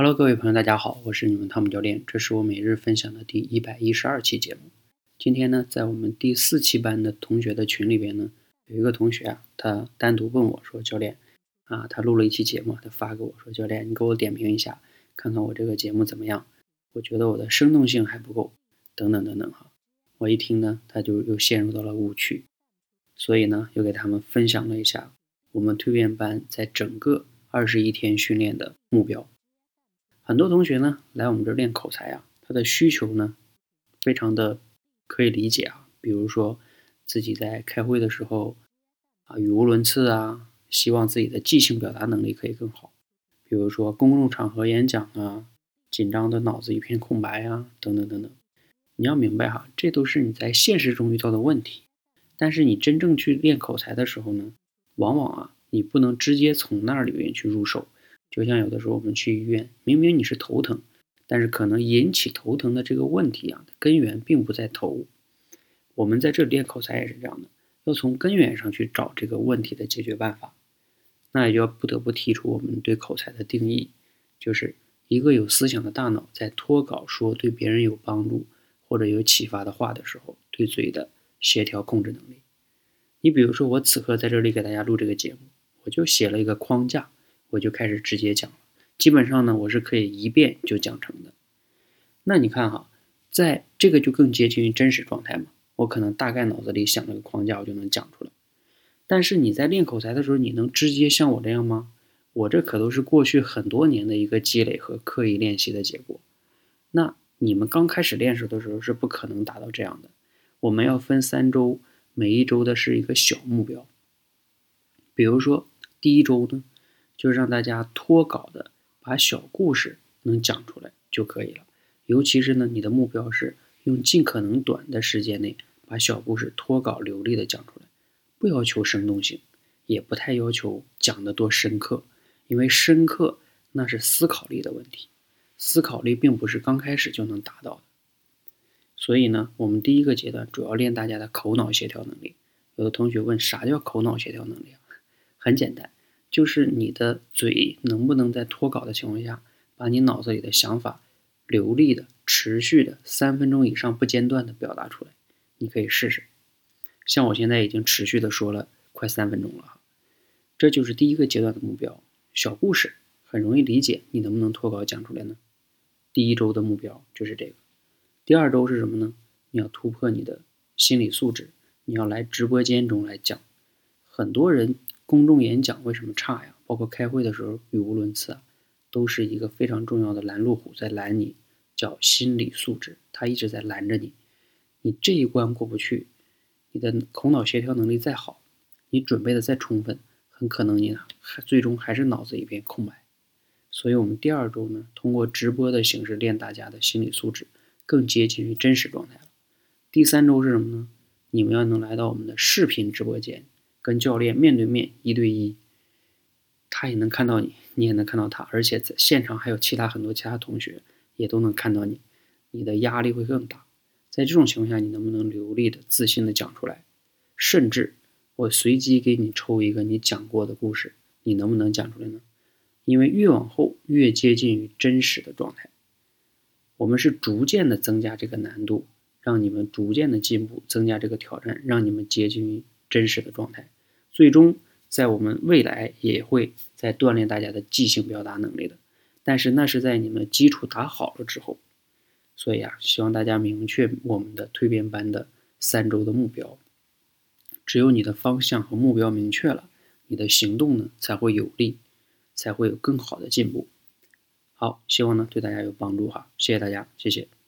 Hello，各位朋友，大家好，我是你们汤姆教练，这是我每日分享的第一百一十二期节目。今天呢，在我们第四期班的同学的群里边呢，有一个同学啊，他单独问我说：“教练啊，他录了一期节目，他发给我说，教练，你给我点评一下，看看我这个节目怎么样？我觉得我的生动性还不够，等等等等哈。”我一听呢，他就又陷入到了误区，所以呢，又给他们分享了一下我们蜕变班在整个二十一天训练的目标。很多同学呢来我们这儿练口才啊，他的需求呢非常的可以理解啊。比如说自己在开会的时候啊语无伦次啊，希望自己的即兴表达能力可以更好。比如说公众场合演讲啊，紧张的脑子一片空白啊，等等等等。你要明白哈，这都是你在现实中遇到的问题。但是你真正去练口才的时候呢，往往啊你不能直接从那里面去入手。就像有的时候我们去医院，明明你是头疼，但是可能引起头疼的这个问题啊，根源并不在头。我们在这里练口才也是这样的，要从根源上去找这个问题的解决办法。那也就不得不提出我们对口才的定义，就是一个有思想的大脑在脱稿说对别人有帮助或者有启发的话的时候，对嘴的协调控制能力。你比如说，我此刻在这里给大家录这个节目，我就写了一个框架。我就开始直接讲了，基本上呢，我是可以一遍就讲成的。那你看哈，在这个就更接近于真实状态嘛。我可能大概脑子里想了个框架，我就能讲出来。但是你在练口才的时候，你能直接像我这样吗？我这可都是过去很多年的一个积累和刻意练习的结果。那你们刚开始练手的时候是不可能达到这样的。我们要分三周，每一周的是一个小目标。比如说第一周呢。就让大家脱稿的把小故事能讲出来就可以了。尤其是呢，你的目标是用尽可能短的时间内把小故事脱稿流利的讲出来，不要求生动性，也不太要求讲得多深刻，因为深刻那是思考力的问题，思考力并不是刚开始就能达到的。所以呢，我们第一个阶段主要练大家的口脑协调能力。有的同学问啥叫口脑协调能力啊？很简单。就是你的嘴能不能在脱稿的情况下，把你脑子里的想法流利的、持续的三分钟以上不间断的表达出来？你可以试试。像我现在已经持续的说了快三分钟了，这就是第一个阶段的目标。小故事很容易理解，你能不能脱稿讲出来呢？第一周的目标就是这个。第二周是什么呢？你要突破你的心理素质，你要来直播间中来讲。很多人。公众演讲为什么差呀？包括开会的时候语无伦次啊，都是一个非常重要的拦路虎在拦你，叫心理素质，他一直在拦着你。你这一关过不去，你的口脑协调能力再好，你准备的再充分，很可能你还最终还是脑子一片空白。所以，我们第二周呢，通过直播的形式练大家的心理素质，更接近于真实状态了。第三周是什么呢？你们要能来到我们的视频直播间。跟教练面对面一对一，他也能看到你，你也能看到他，而且在现场还有其他很多其他同学也都能看到你，你的压力会更大。在这种情况下，你能不能流利的、自信的讲出来？甚至我随机给你抽一个你讲过的故事，你能不能讲出来呢？因为越往后越接近于真实的状态，我们是逐渐的增加这个难度，让你们逐渐的进步，增加这个挑战，让你们接近于。真实的状态，最终在我们未来也会在锻炼大家的即兴表达能力的，但是那是在你们基础打好了之后，所以啊，希望大家明确我们的蜕变班的三周的目标。只有你的方向和目标明确了，你的行动呢才会有力，才会有更好的进步。好，希望呢对大家有帮助哈，谢谢大家，谢谢。